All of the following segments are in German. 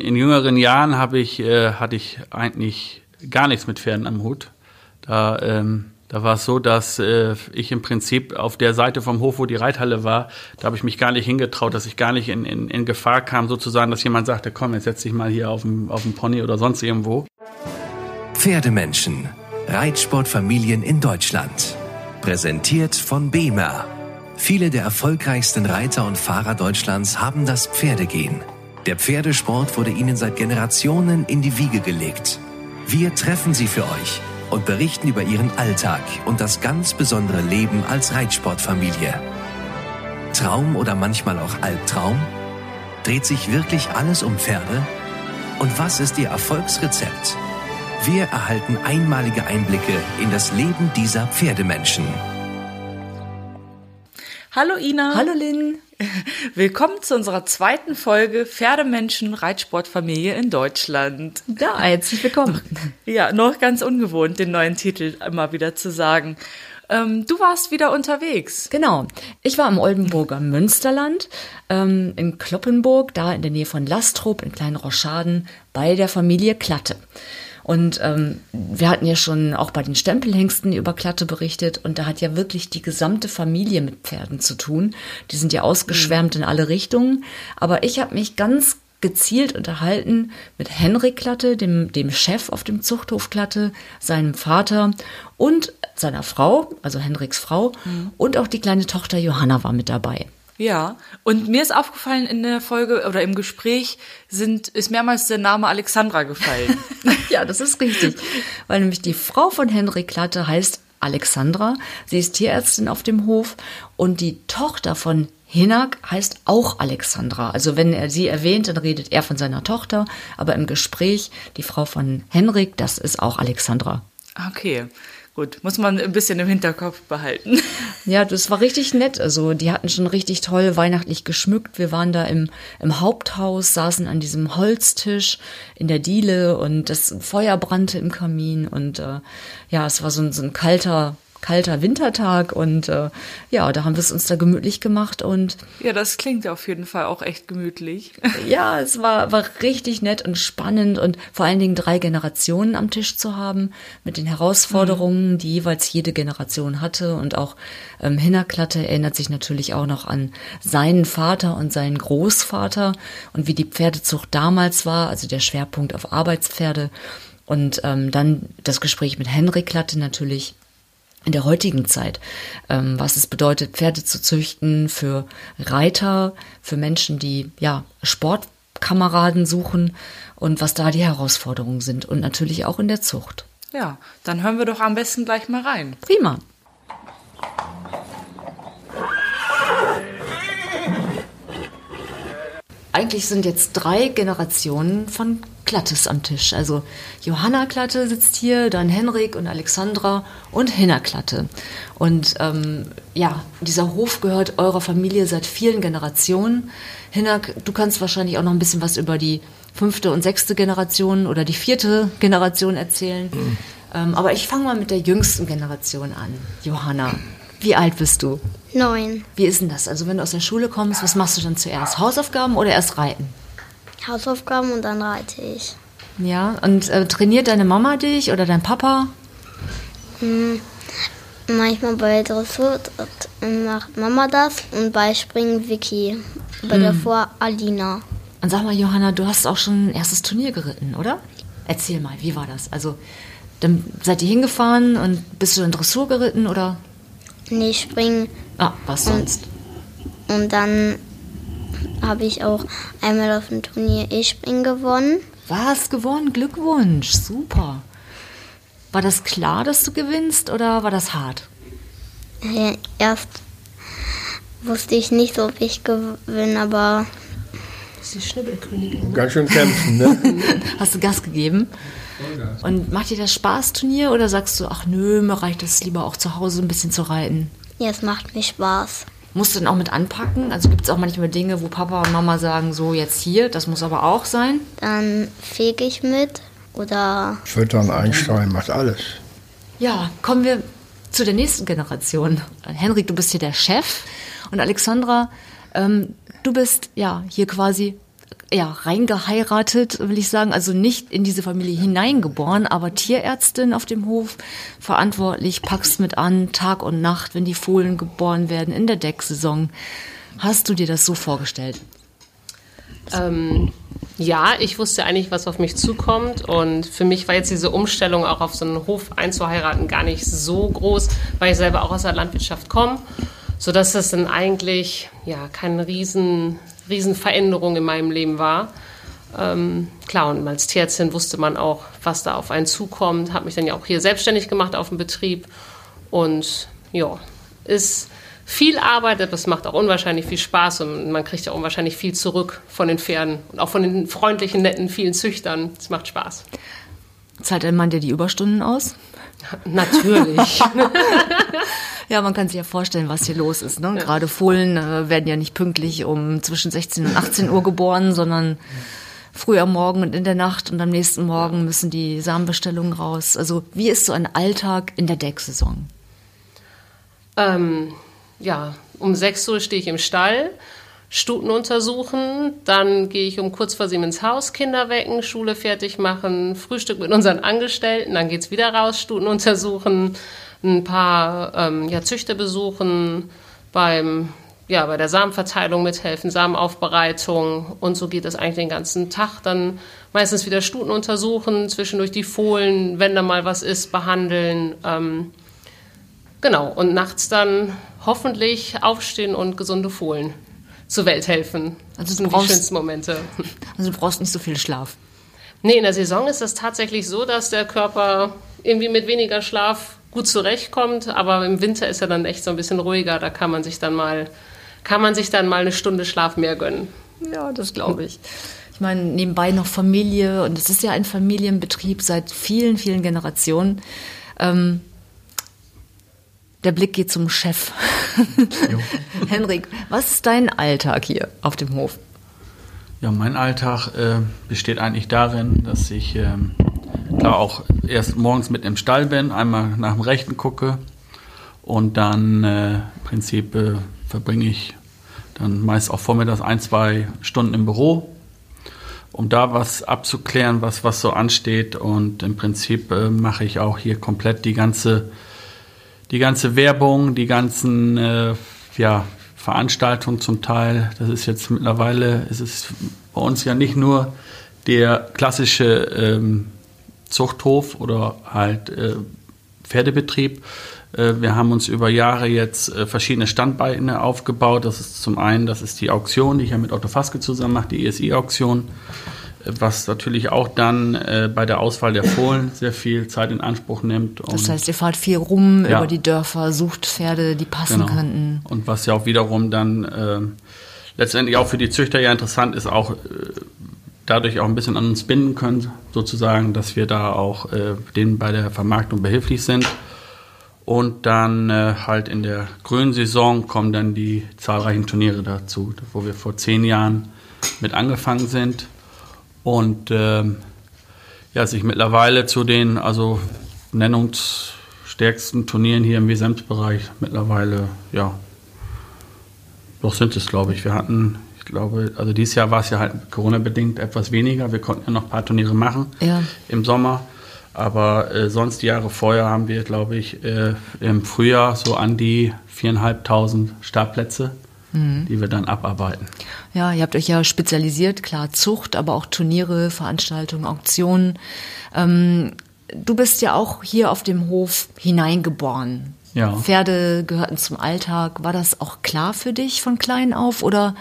In jüngeren Jahren habe ich, äh, hatte ich eigentlich gar nichts mit Pferden am Hut. Da, ähm, da war es so, dass äh, ich im Prinzip auf der Seite vom Hof, wo die Reithalle war, da habe ich mich gar nicht hingetraut, dass ich gar nicht in, in, in Gefahr kam, sozusagen, dass jemand sagte, komm, jetzt setz dich mal hier auf dem, auf Pony oder sonst irgendwo. Pferdemenschen. Reitsportfamilien in Deutschland. Präsentiert von BEMER. Viele der erfolgreichsten Reiter und Fahrer Deutschlands haben das Pferdegehen. Der Pferdesport wurde ihnen seit Generationen in die Wiege gelegt. Wir treffen sie für euch und berichten über ihren Alltag und das ganz besondere Leben als Reitsportfamilie. Traum oder manchmal auch Albtraum? Dreht sich wirklich alles um Pferde? Und was ist ihr Erfolgsrezept? Wir erhalten einmalige Einblicke in das Leben dieser Pferdemenschen. Hallo Ina. Hallo Lynn. Willkommen zu unserer zweiten Folge Pferdemenschen Reitsportfamilie in Deutschland. Ja, herzlich willkommen. Ja, noch ganz ungewohnt, den neuen Titel immer wieder zu sagen. Ähm, du warst wieder unterwegs. Genau. Ich war im Oldenburger Münsterland, ähm, in Kloppenburg, da in der Nähe von Lastrop, in kleinen Rochaden, bei der Familie Klatte. Und ähm, wir hatten ja schon auch bei den Stempelhengsten über Klatte berichtet und da hat ja wirklich die gesamte Familie mit Pferden zu tun. Die sind ja ausgeschwärmt in alle Richtungen. Aber ich habe mich ganz gezielt unterhalten mit Henrik Klatte, dem, dem Chef auf dem Zuchthof Klatte, seinem Vater und seiner Frau, also Henriks Frau, mhm. und auch die kleine Tochter Johanna war mit dabei. Ja, und mir ist aufgefallen in der Folge oder im Gespräch sind, ist mehrmals der Name Alexandra gefallen. ja, das ist richtig. Weil nämlich die Frau von Henry Klatte heißt Alexandra. Sie ist Tierärztin auf dem Hof und die Tochter von Hinak heißt auch Alexandra. Also wenn er sie erwähnt, dann redet er von seiner Tochter, aber im Gespräch die Frau von Henrik, das ist auch Alexandra. Okay. Gut, muss man ein bisschen im Hinterkopf behalten. Ja, das war richtig nett. Also die hatten schon richtig toll weihnachtlich geschmückt. Wir waren da im, im Haupthaus, saßen an diesem Holztisch in der Diele und das Feuer brannte im Kamin und äh, ja, es war so ein, so ein kalter kalter Wintertag und äh, ja, da haben wir es uns da gemütlich gemacht und ja, das klingt auf jeden Fall auch echt gemütlich. ja, es war war richtig nett und spannend und vor allen Dingen drei Generationen am Tisch zu haben mit den Herausforderungen, mhm. die jeweils jede Generation hatte und auch ähm, Hinnerklatte erinnert sich natürlich auch noch an seinen Vater und seinen Großvater und wie die Pferdezucht damals war, also der Schwerpunkt auf Arbeitspferde. Und ähm, dann das Gespräch mit Henrik Klatte natürlich in der heutigen Zeit, ähm, was es bedeutet, Pferde zu züchten für Reiter, für Menschen, die ja Sportkameraden suchen und was da die Herausforderungen sind und natürlich auch in der Zucht. Ja, dann hören wir doch am besten gleich mal rein. Prima. Eigentlich sind jetzt drei Generationen von Klattes am Tisch. Also Johanna Klatte sitzt hier, dann Henrik und Alexandra und Hinna Klatte. Und ähm, ja, dieser Hof gehört eurer Familie seit vielen Generationen. Hinna, du kannst wahrscheinlich auch noch ein bisschen was über die fünfte und sechste Generation oder die vierte Generation erzählen. Mhm. Ähm, aber ich fange mal mit der jüngsten Generation an. Johanna, wie alt bist du? Neun. Wie ist denn das? Also wenn du aus der Schule kommst, was machst du dann zuerst? Hausaufgaben oder erst reiten? Hausaufgaben und dann reite ich. Ja, und äh, trainiert deine Mama dich oder dein Papa? Hm, manchmal bei Dressur macht Mama das und bei Springen Vicky. Bei hm. davor Alina. Und sag mal, Johanna, du hast auch schon ein erstes Turnier geritten, oder? Erzähl mal, wie war das? Also, dann seid ihr hingefahren und bist du in Dressur geritten oder? Nee, Springen. Ah, was sonst? Und, und dann habe ich auch einmal auf dem Turnier E-Springen gewonnen. Was gewonnen? Glückwunsch, super. War das klar, dass du gewinnst oder war das hart? Ja, erst wusste ich nicht, so, ob ich gewinne, aber. Das ist die Schnibbelkönigin. Ne? Ganz schön kämpfen, ne? Hast du Gas gegeben? Und macht dir das Spaß, Turnier, oder sagst du, ach nö, mir reicht es lieber auch zu Hause ein bisschen zu reiten? Ja, es macht mir Spaß. Musst du dann auch mit anpacken? Also gibt es auch manchmal Dinge, wo Papa und Mama sagen, so jetzt hier, das muss aber auch sein? Dann fege ich mit oder... Füttern, einstreuen, macht alles. Ja, kommen wir zu der nächsten Generation. Henrik, du bist hier der Chef und Alexandra, Ähm, du bist ja hier quasi ja, reingeheiratet, will ich sagen, also nicht in diese Familie hineingeboren, aber Tierärztin auf dem Hof, verantwortlich, packst mit an, Tag und Nacht, wenn die Fohlen geboren werden, in der Decksaison. Hast du dir das so vorgestellt? Ähm, ja, ich wusste eigentlich, was auf mich zukommt. Und für mich war jetzt diese Umstellung auch auf so einen Hof einzuheiraten gar nicht so groß, weil ich selber auch aus der Landwirtschaft komme. Sodass das dann eigentlich ja, keine riesen, riesen Veränderung in meinem Leben war. Ähm, klar, und als Tierärztin wusste man auch, was da auf einen zukommt. Habe mich dann ja auch hier selbstständig gemacht auf dem Betrieb. Und ja, ist viel Arbeit, aber es macht auch unwahrscheinlich viel Spaß und man kriegt ja unwahrscheinlich viel zurück von den Pferden und auch von den freundlichen, netten, vielen Züchtern. Es macht Spaß. Zahlt ein Mann dir die Überstunden aus? Natürlich. ja, man kann sich ja vorstellen, was hier los ist. Ne? Ja. Gerade Fohlen äh, werden ja nicht pünktlich um zwischen 16 und 18 Uhr geboren, sondern früh am Morgen und in der Nacht und am nächsten Morgen müssen die Samenbestellungen raus. Also wie ist so ein Alltag in der Decksaison? Ähm, ja, um 6 Uhr stehe ich im Stall, Stuten untersuchen, dann gehe ich um kurz vor sieben ins Haus, Kinder wecken, Schule fertig machen, Frühstück mit unseren Angestellten, dann geht es wieder raus, Stuten untersuchen, ein paar ähm, ja, Züchter besuchen, beim, ja, bei der Samenverteilung mithelfen, Samenaufbereitung und so geht es eigentlich den ganzen Tag. Dann meistens wieder Stuten untersuchen, zwischendurch die Fohlen, wenn da mal was ist, behandeln. Ähm, genau, und nachts dann hoffentlich aufstehen und gesunde Fohlen zur Welt helfen. Also das sind brauchst, die schönsten Momente. Also du brauchst nicht so viel Schlaf. Nee, in der Saison ist es tatsächlich so, dass der Körper irgendwie mit weniger Schlaf gut zurechtkommt, aber im Winter ist er dann echt so ein bisschen ruhiger, da kann man sich dann mal kann man sich dann mal eine Stunde Schlaf mehr gönnen. Ja, das glaube ich. Ich meine, nebenbei noch Familie und es ist ja ein Familienbetrieb seit vielen, vielen Generationen. Ähm, der Blick geht zum Chef. Henrik, was ist dein Alltag hier auf dem Hof? Ja, mein Alltag äh, besteht eigentlich darin, dass ich äh, klar auch erst morgens mit im Stall bin, einmal nach dem Rechten gucke und dann äh, im Prinzip äh, verbringe ich dann meist auch vormittags ein, zwei Stunden im Büro, um da was abzuklären, was, was so ansteht. Und im Prinzip äh, mache ich auch hier komplett die ganze die ganze Werbung, die ganzen äh, ja, Veranstaltungen zum Teil. Das ist jetzt mittlerweile, ist es bei uns ja nicht nur der klassische ähm, Zuchthof oder halt äh, Pferdebetrieb. Äh, wir haben uns über Jahre jetzt äh, verschiedene Standbeine aufgebaut. Das ist zum einen, das ist die Auktion, die ich ja mit Otto Faske zusammen mache, die ESI-Auktion was natürlich auch dann äh, bei der Auswahl der Fohlen sehr viel Zeit in Anspruch nimmt. das heißt, ihr fahrt viel rum ja. über die Dörfer, sucht Pferde, die passen genau. könnten. Und was ja auch wiederum dann äh, letztendlich auch für die Züchter ja interessant ist, auch äh, dadurch auch ein bisschen an uns binden können, sozusagen, dass wir da auch äh, denen bei der Vermarktung behilflich sind. Und dann äh, halt in der grünen Saison kommen dann die zahlreichen Turniere dazu, wo wir vor zehn Jahren mit angefangen sind und ähm, ja, sich mittlerweile zu den also nennungsstärksten Turnieren hier im Wesemsbereich mittlerweile, ja, doch sind es, glaube ich. Wir hatten, glaube, also dieses Jahr war es ja halt Corona-bedingt etwas weniger. Wir konnten ja noch ein paar Turniere machen ja. im Sommer. Aber äh, sonst die Jahre vorher haben wir, glaube ich, äh, im Frühjahr so an die viereinhalbtausend Startplätze mhm. die wir dann abarbeiten. Ja, ihr habt euch ja spezialisiert, klar Zucht, aber auch Turniere, Veranstaltungen, Auktionen. Ähm, du bist ja auch hier auf dem Hof hineingeboren. Ja. Pferde gehörten zum Alltag. War das auch klar für dich von klein auf oder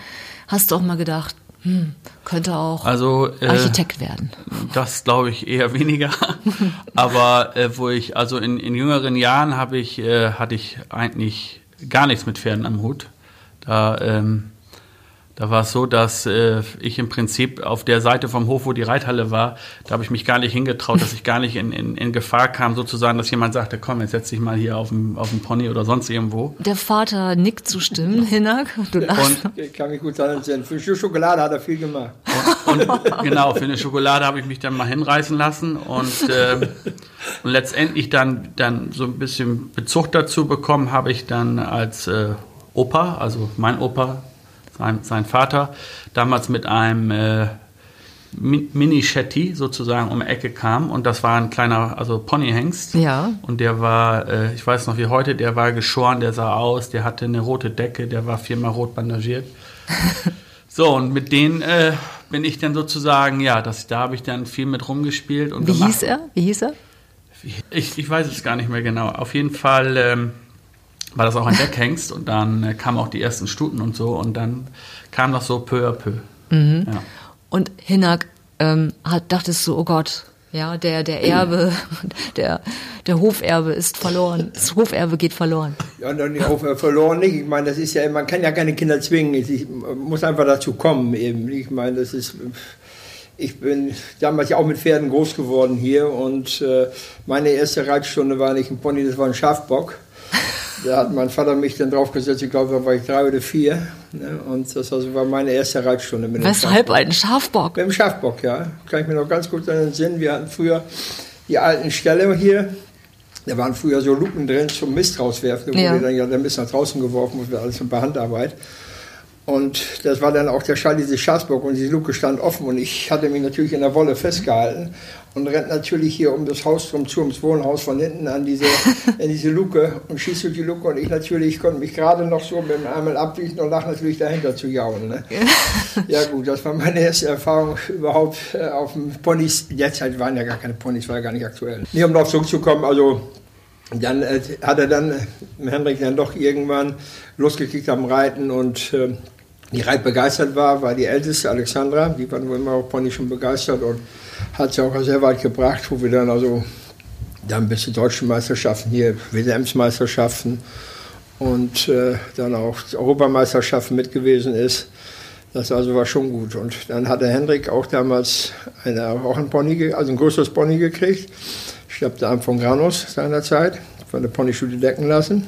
hast du auch mal gedacht, hm, könnte auch also, äh, Architekt werden. Das glaube ich eher weniger. Aber äh, wo ich, also in, in jüngeren Jahren habe ich, äh, hatte ich eigentlich gar nichts mit Pferden am Hut. Da, ähm, da war es so, dass äh, ich im Prinzip auf der Seite vom Hof, wo die Reithalle war, da habe ich mich gar nicht hingetraut, dass ich gar nicht in, in, in Gefahr kam, sozusagen, dass jemand sagte, komm, jetzt setz dich mal hier auf dem, auf dem Pony oder sonst irgendwo. Der Vater nickt zustimmen, Hinak. Du lachst. Und, ich kann mich gut daran erinnern. Für Schokolade hat er viel gemacht. Und, und genau, für eine Schokolade habe ich mich dann mal hinreißen lassen und, äh, und letztendlich dann, dann so ein bisschen Bezug dazu bekommen habe ich dann als äh, Opa, also mein Opa, sein, sein Vater, damals mit einem äh, Mini-Shetty sozusagen um die Ecke kam und das war ein kleiner, also Ponyhengst. Ja. Und der war, äh, ich weiß noch wie heute, der war geschoren, der sah aus, der hatte eine rote Decke, der war viermal rot bandagiert. so, und mit denen äh, bin ich dann sozusagen, ja, das, da habe ich dann viel mit rumgespielt. Und Wie gemacht. hieß er? Wie hieß er? Ich, ich weiß es gar nicht mehr genau. Auf jeden Fall ähm, war das auch ein Deckhengst und dann äh, kamen auch die ersten Stuten und so und dann kam das so peu à peu. Ja. Und Hinak ähm, hat, dachtest du, oh Gott, ja, der, der Erbe, der, der Hoferbe ist verloren. Das Hoferbe geht verloren. Ja, und dann auch äh, verloren nicht. Ich meine, das ist ja, man kann ja keine Kinder zwingen. Ich, ich muss einfach dazu kommen eben. Ich meine, das ist, ich bin damals ja auch mit Pferden groß geworden hier und äh, meine erste Reitstunde war nicht ein Pony, das war ein Schafbock. Da hat mein Vater mich dann draufgesetzt, ich glaube, da war ich drei oder vier. Ne? Und das also war meine erste Reitstunde mit dem Weshalb Schafbock. ein Schafbock? Mit dem Schafbock, ja. Kann ich mir noch ganz gut an den Sinn. Wir hatten früher die alten Ställe hier. Da waren früher so Luken drin zum Mist rauswerfen. Da Ja. wurde dann ja der Mist nach draußen geworfen, war alles bei Handarbeit. Und das war dann auch der Schall, diese Schafsbock und die Luke stand offen und ich hatte mich natürlich in der Wolle festgehalten und rennt natürlich hier um das Haus drum zu, ums Wohnhaus von hinten an diese, in diese Luke und schießt durch die Luke und ich natürlich konnte mich gerade noch so mit dem Ärmel abwischen und lach natürlich dahinter zu jaulen. Ne? Ja gut, das war meine erste Erfahrung überhaupt äh, auf dem Ponys. Derzeit waren ja gar keine Ponys, war ja gar nicht aktuell. Nee, um darauf zurückzukommen, also dann äh, hat er dann, äh, Henrik dann doch irgendwann losgekickt am Reiten und äh, die Reit begeistert war, war die älteste, Alexandra, die war wohl immer auf Pony schon begeistert und hat sie auch sehr weit gebracht, wo wir dann also dann bis zu deutschen Meisterschaften hier, WMs-Meisterschaften und äh, dann auch Europameisterschaften mit gewesen ist. Das also war schon gut. Und dann hatte Hendrik auch damals eine, auch ein Pony, also ein größeres Pony gekriegt. Ich glaube, der Arm von Granus seinerzeit, von der Ponyschule decken lassen.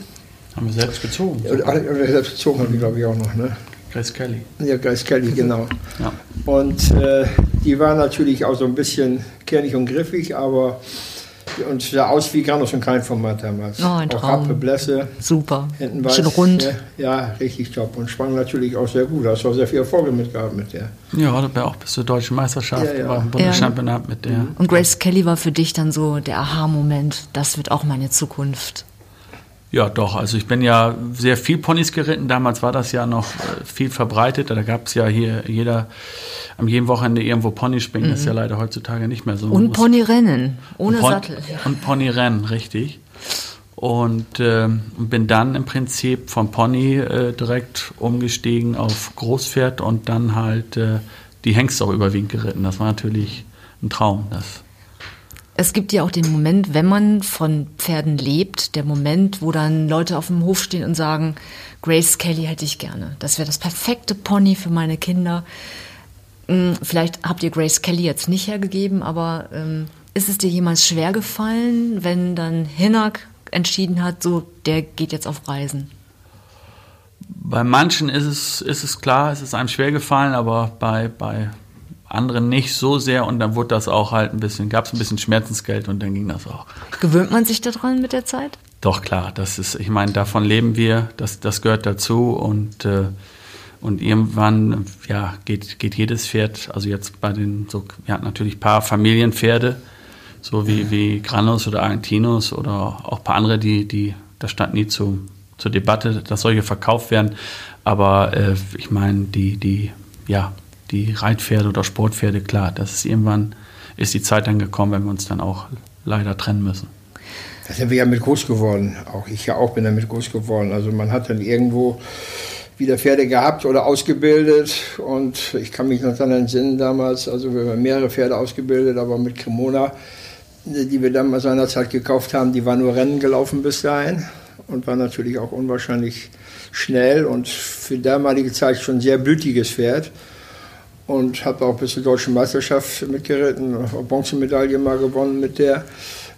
Haben wir selbst gezogen. Und, und selbst gezogen haben die, glaube ich, auch noch. Ne? Grace Kelly. Ja, Grace Kelly, genau. Ja. Und äh, die war natürlich auch so ein bisschen kernig und griffig, aber und sah aus wie Granus und kein Format damals. Oh, ein auch Traum. Rappe, Blässe, Super. hinten weiß. Schön rund. Ja, ja, richtig top. Und sprang natürlich auch sehr gut. Hast auch sehr viele Erfolge mitgehabt mit der. Ja, da war auch bis zur deutschen Meisterschaft, Ja, ja. war ein Bundeschampionat mit der. Und Grace Kelly war für dich dann so der Aha-Moment. Das wird auch meine Zukunft. Ja, doch. Also ich bin ja sehr viel Ponys geritten. Damals war das ja noch äh, viel verbreitet. Da gab es ja hier jeder am jedem Wochenende irgendwo Pony springen. Das ist ja leider heutzutage nicht mehr so. Und Ponyrennen. Ohne und Pon- Sattel. Und Ponyrennen, richtig. Und ähm, bin dann im Prinzip vom Pony äh, direkt umgestiegen auf Großpferd und dann halt äh, die Hengste auch überwiegend geritten. Das war natürlich ein Traum. Das Es gibt ja auch den Moment, wenn man von Pferden lebt, der Moment, wo dann Leute auf dem Hof stehen und sagen, Grace Kelly hätte ich gerne. Das wäre das perfekte Pony für meine Kinder. Hm, Vielleicht habt ihr Grace Kelly jetzt nicht hergegeben, aber ähm, ist es dir jemals schwer gefallen, wenn dann Hinak entschieden hat, so, der geht jetzt auf Reisen? Bei manchen ist es, ist es klar, es ist einem schwer gefallen, aber bei, bei anderen nicht so sehr und dann wurde das auch halt ein bisschen, gab es ein bisschen Schmerzensgeld und dann ging das auch. Gewöhnt man sich daran mit der Zeit? Doch klar, das ist, ich meine, davon leben wir, das, das gehört dazu und, äh, und irgendwann, ja, geht, geht jedes Pferd, also jetzt bei den, so, wir hatten natürlich ein paar Familienpferde, so wie, wie Granus oder Argentinos oder auch ein paar andere, die, die, das stand nie zu, zur Debatte, dass solche verkauft werden, aber äh, ich meine, die, die, ja, die Reitpferde oder Sportpferde, klar, das ist irgendwann, ist die Zeit dann gekommen, wenn wir uns dann auch leider trennen müssen. Da sind wir ja mit groß geworden. Auch ich ja auch bin damit groß geworden. Also man hat dann irgendwo wieder Pferde gehabt oder ausgebildet. Und ich kann mich noch daran entsinnen damals, also wir haben mehrere Pferde ausgebildet, aber mit Cremona, die wir damals seinerzeit gekauft haben, die war nur Rennen gelaufen bis dahin und war natürlich auch unwahrscheinlich schnell und für damalige Zeit schon ein sehr blütiges Pferd. Und habe auch bis zur deutschen Meisterschaft mitgeritten, Bronzemedaille mal gewonnen mit der.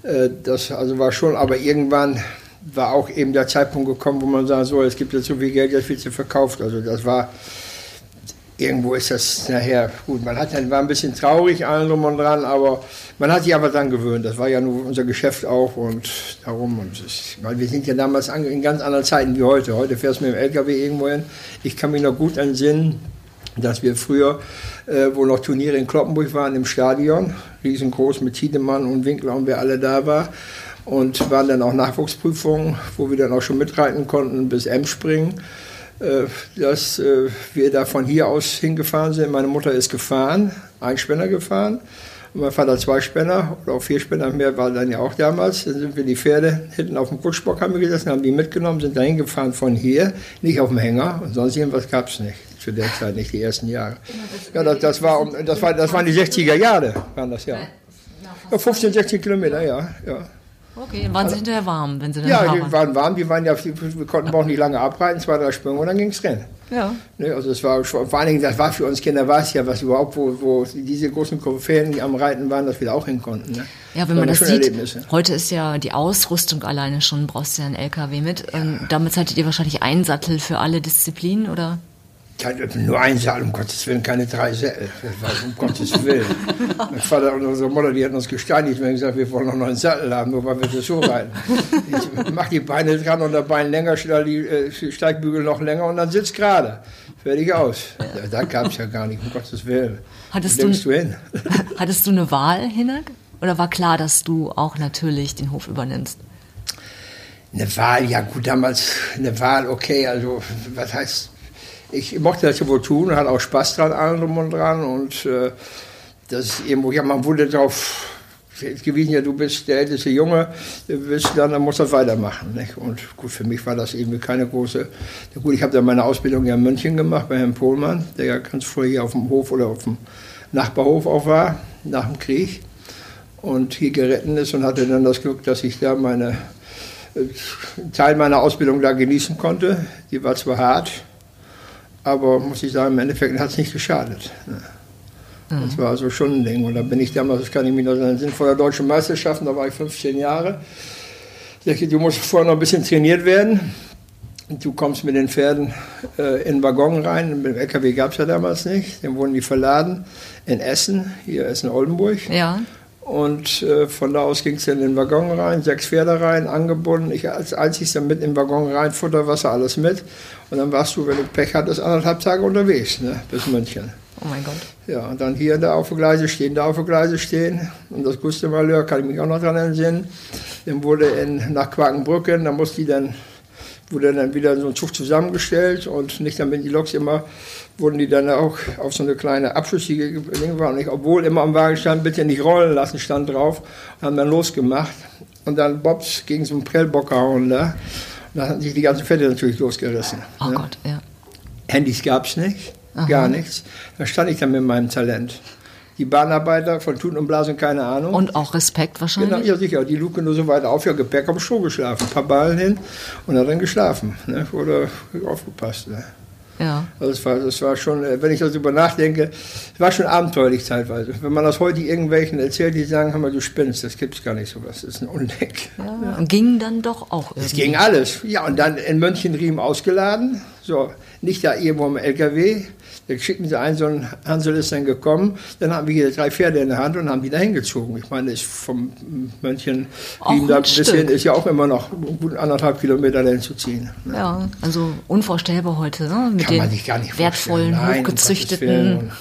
Äh, Das also war schon, aber irgendwann war auch eben der Zeitpunkt gekommen, wo man sagen so, es gibt jetzt so viel Geld, jetzt wird sie verkauft. Also das war, irgendwo ist das nachher gut. Man hat, war ein bisschen traurig, allen drum und dran, aber man hat sich aber dann gewöhnt. Das war ja nur unser Geschäft auch und darum. Und es, weil wir sind ja damals in ganz anderen Zeiten wie heute. Heute fährst du mit dem LKW irgendwo hin. Ich kann mich noch gut entsinnen, dass wir früher, äh, wo noch Turniere in Kloppenburg waren, im Stadion, riesengroß mit Tiedemann und Winkler und wer alle da war. Und waren dann auch Nachwuchsprüfungen, wo wir dann auch schon mitreiten konnten bis M-Springen. Äh, dass äh, wir da von hier aus hingefahren sind. Meine Mutter ist gefahren, ein Spänner gefahren. Und mein Vater zwei Spänner oder auch vier Spänner mehr war dann ja auch damals. Dann sind wir die Pferde hinten auf dem Kutschbock haben wir gesessen, haben die mitgenommen, sind dahin gefahren von hier, nicht auf dem Hänger. Und sonst irgendwas gab es nicht. Zu der Zeit nicht, die ersten Jahre. Ja, das, das, war, das, war, das waren die 60er Jahre, waren das ja. ja 15, 16 Kilometer, ja. ja. Okay, dann waren Sie hinterher warm, wenn Sie dann Ja, da die waren warm, die waren ja, wir konnten auch nicht lange abreiten, zwei, drei Sprünge und dann ging es rennen. Ja. Ne, also das war vor allen Dingen, das war für uns Kinder, war es ja was überhaupt, wo, wo diese großen Koryphäen, die am Reiten waren, dass wir da auch hin konnten. Ne? Ja, wenn man das sieht, heute ist ja die Ausrüstung alleine schon, brauchst du ja einen LKW mit. Ja. Und damals hattet ihr wahrscheinlich einen Sattel für alle Disziplinen, oder? Nur ein Sattel, um Gottes Willen, keine drei Sättel. Um Gottes Willen. mein Vater und unsere Mutter, die hatten uns gesteinigt, wenn gesagt, wir wollen noch einen Sattel haben, nur weil wir das so reiten. Ich mach die Beine dran und der Bein länger, die äh, Steigbügel noch länger und dann sitzt gerade. Fertig aus. Ja. Da gab es ja gar nicht, um Gottes Willen. Hattest, du, du hin? hattest du eine Wahl, Hinak? Oder war klar, dass du auch natürlich den Hof übernimmst? Eine Wahl, ja gut, damals eine Wahl, okay, also was heißt ich mochte das ja wohl tun, hatte auch Spaß dran, allem drum und dran. Und äh, das ist irgendwo, ja, man wurde darauf gewesen, ja, du bist der älteste Junge, du bist dann, dann musst du das weitermachen. Nicht? Und gut, für mich war das irgendwie keine große. Gut, ich habe dann meine Ausbildung ja in München gemacht bei Herrn Pohlmann, der ja ganz früher hier auf dem Hof oder auf dem Nachbarhof auch war, nach dem Krieg. Und hier geritten ist und hatte dann das Glück, dass ich da meine äh, Teil meiner Ausbildung da genießen konnte. Die war zwar hart, aber muss ich sagen, im Endeffekt hat es nicht geschadet. Mhm. Das war also schon ein Ding. Und da bin ich damals, das kann ich mich noch erinnern, sind vor der deutschen Meisterschaften, da war ich 15 Jahre. Ich du musst vorher noch ein bisschen trainiert werden. Du kommst mit den Pferden äh, in den Waggon rein. Mit dem LKW gab es ja damals nicht. Dann wurden die verladen in Essen, hier Essen-Oldenburg. Ja. Und äh, von da aus ging es in den Waggon rein, sechs Pferde rein, angebunden. Ich als einzigster mit im Waggon rein, Futter, Wasser, alles mit. Und dann warst du, wenn du Pech hattest, anderthalb Tage unterwegs, ne, bis München. Oh mein Gott. Ja, und dann hier da auf der Gleise stehen, da auf der Gleise stehen. Und das Gustemalheur kann ich mich auch noch dran entsinnen. Dann wurde in, nach Quakenbrücken, da musste die dann, wurde dann wieder so ein Zug zusammengestellt und nicht damit die Loks immer wurden die dann auch auf so eine kleine abschüssige Ding waren. Ich, obwohl immer am Wagen stand, bitte nicht rollen lassen, stand drauf. Haben dann losgemacht. Und dann Bobs gegen so einen Prellbock gehauen da. Und dann hatten sich die ganzen Fette natürlich losgerissen. Oh ne? Gott, ja. Handys gab es nicht, Aha. gar nichts. Da stand ich dann mit meinem Talent. Die Bahnarbeiter von Tun und Blasen, keine Ahnung. Und auch Respekt wahrscheinlich? Genau, ja sicher. Die Luke nur so weit auf, ja Gepäck am Schuh geschlafen. Ein paar Ballen hin und hat dann geschlafen. Ne? Oder aufgepasst. Ne? Ja. Also das war, das war schon, äh, wenn ich darüber nachdenke, es war schon abenteuerlich zeitweise. Wenn man das heute irgendwelchen erzählt, die sagen, hör mal, du spinnst, das gibt's gar nicht sowas, das ist ein Undeck. Ja, ja. Und ging dann doch auch irgendwie. Es ging alles. Ja, und dann in Mönchen ausgeladen, so, nicht da irgendwo im LKW, da schickten sie einen, so ein Hansel ist dann gekommen, dann haben wir hier drei Pferde in der Hand und haben die da hingezogen. Ich meine, ist vom Mönchen da bis hin ist ja auch immer noch gut anderthalb Kilometer dahin zu ziehen. Ne? Ja, also unvorstellbar heute, ne? mit Kann den man sich gar nicht wertvollen, Nein, hochgezüchteten.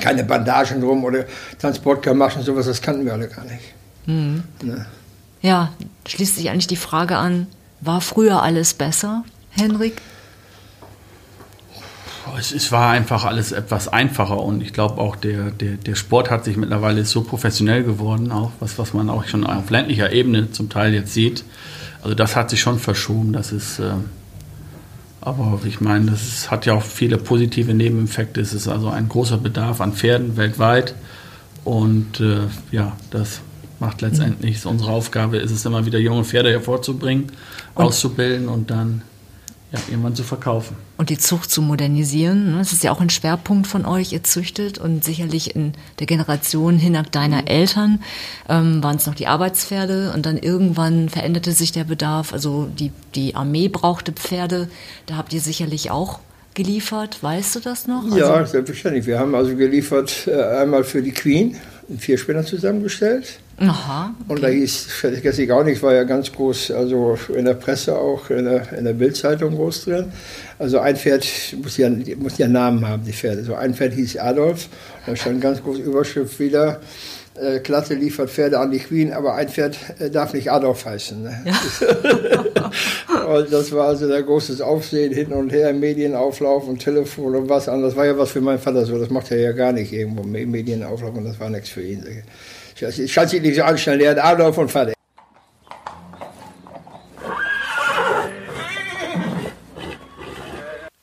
Keine Bandagen drum oder Transportgamaschen, sowas, das kannten wir alle gar nicht. Mhm. Ne? Ja, schließt sich eigentlich die Frage an, war früher alles besser, Henrik? Es, es, war einfach alles etwas einfacher und ich glaube auch der, der, der Sport hat sich mittlerweile so professionell geworden, auch was, was man auch schon auf ländlicher Ebene zum Teil jetzt sieht. Also das hat sich schon verschoben. Das ist, äh, aber ich meine, das ist, hat ja auch viele positive Nebeneffekte. Es ist also ein großer Bedarf an Pferden weltweit und äh, ja, das macht letztendlich unsere Aufgabe, ist es immer wieder junge Pferde hervorzubringen, und auszubilden und dann ja, irgendwann zu verkaufen. Und die Zucht zu modernisieren, ne? das ist ja auch ein Schwerpunkt von euch, ihr züchtet und sicherlich in der Generation hinab deiner mhm. Eltern ähm, waren es noch die Arbeitspferde und dann irgendwann veränderte sich der Bedarf, also die, die Armee brauchte Pferde, da habt ihr sicherlich auch geliefert? Weißt du das noch? Ja, Also, selbstverständlich. Wir haben also geliefert äh, einmal für die Queen einen Vierspinner zusammengestellt. aha. Und da hieß, vergesse ich auch nicht, war ja ganz groß, also in der Presse auch, in der, in der Bildzeitung groß drin. Also ein Pferd muss ja, muss ja Namen haben, die Pferde. So ein Pferd hieß Adolf, da stand ganz groß Überschrift wieder, äh, Klasse liefert Pferde an die Queen, aber ein Pferd äh, darf nicht Adolf heißen. Ne? und das war also der großes Aufsehen hin und her, Medienauflauf und Telefon und was anderes. Das war ja was für meinen Vater so, das macht er ja gar nicht irgendwo, Medienauflauf und das war nichts für ihn. Ich kann sich nicht so anstellen, der hat Adolf und fertig.